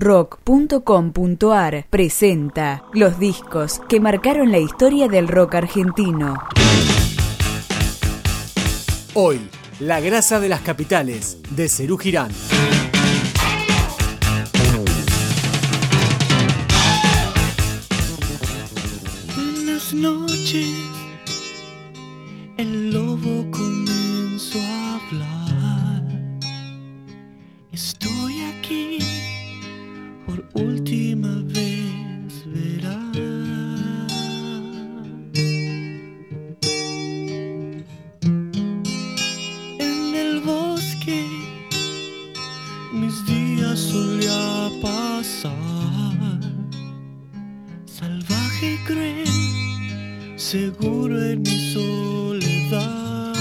Rock.com.ar presenta los discos que marcaron la historia del rock argentino. Hoy, La grasa de las capitales, de Cerú Girán. Buenas noches, el lobo comenzó a hablar. Seguro en mi soledad.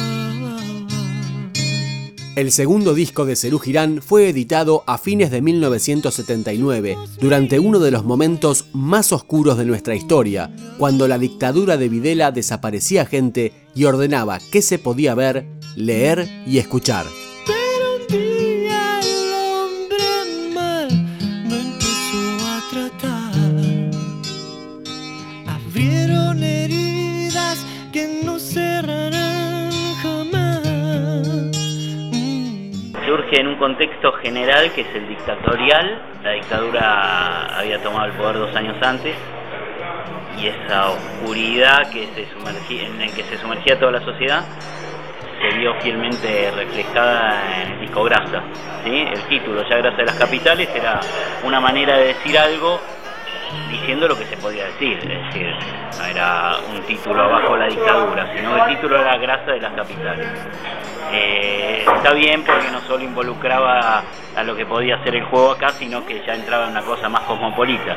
El segundo disco de Cerú Girán fue editado a fines de 1979, durante uno de los momentos más oscuros de nuestra historia, cuando la dictadura de Videla desaparecía gente y ordenaba qué se podía ver, leer y escuchar. Que no cerrarán jamás. Surge en un contexto general que es el dictatorial. La dictadura había tomado el poder dos años antes y esa oscuridad que se sumergía, en la que se sumergía toda la sociedad se vio fielmente reflejada en el disco Grasa. El título, ya Grasa de las Capitales, era una manera de decir algo diciendo lo que se podía decir, es decir, no era un título abajo la dictadura, sino el título era Grasa de las Capitales. Eh, está bien porque no solo involucraba a lo que podía ser el juego acá, sino que ya entraba en una cosa más cosmopolita.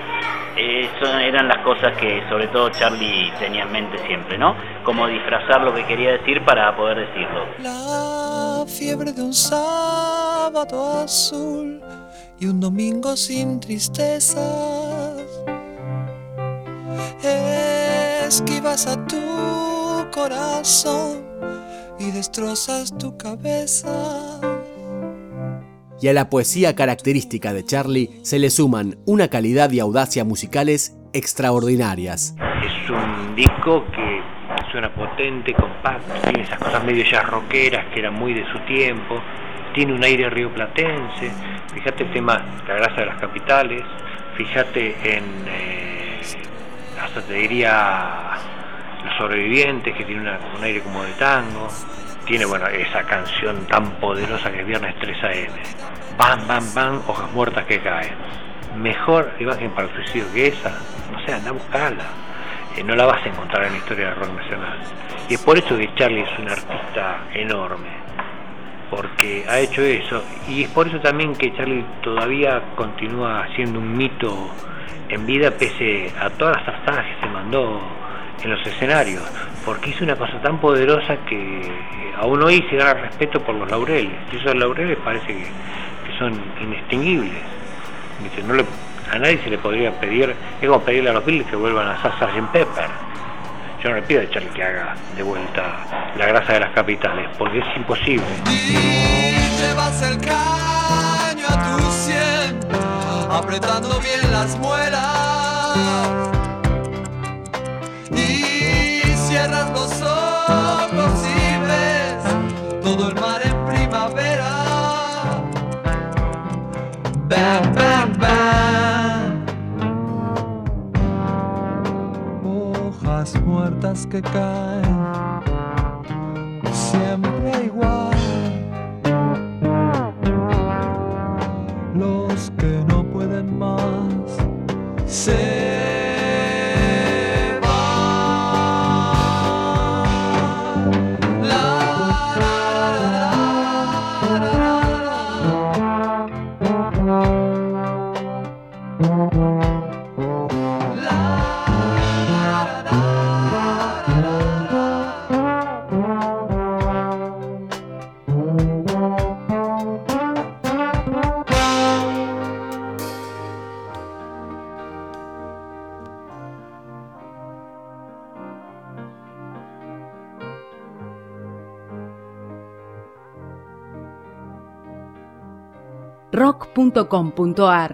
Eh, eran las cosas que sobre todo Charlie tenía en mente siempre, ¿no? Como disfrazar lo que quería decir para poder decirlo. La fiebre de un sábado azul y un domingo sin tristezas. Esquivas a tu corazón y destrozas tu cabeza. Y a la poesía característica de Charlie se le suman una calidad y audacia musicales extraordinarias. Es un disco que suena potente, compacto, tiene esas cosas medio ya rockeras que eran muy de su tiempo, tiene un aire rioplatense, fíjate el tema La grasa de las capitales, fíjate en, eh, hasta te diría, Los sobrevivientes, que tiene un aire como de tango, tiene bueno esa canción tan poderosa que es Viernes 3 AM, bam, bam, bam, hojas muertas que caen. Mejor imagen para el suicidio que esa, no sé, anda a buscarla. Eh, no la vas a encontrar en la historia del rock nacional. Y es por eso que Charlie es un artista enorme, porque ha hecho eso, y es por eso también que Charlie todavía continúa siendo un mito en vida pese a todas las tartadas que se mandó en los escenarios, porque hizo una cosa tan poderosa que aún hoy se gana respeto por los laureles, y esos laureles parece que, son inextinguibles. Dice, no le, a nadie se le podría pedir, es como pedirle a los Beatles que vuelvan a Sgt. Pepper. Yo no le pido a Charlie que haga de vuelta la grasa de las capitales, porque es imposible. Apretando bien las muelas. Y cierras los ojos y ves todo el mar en primavera. Bam, bam, bam. Hojas muertas que caen siempre igual. Se rock.com.ar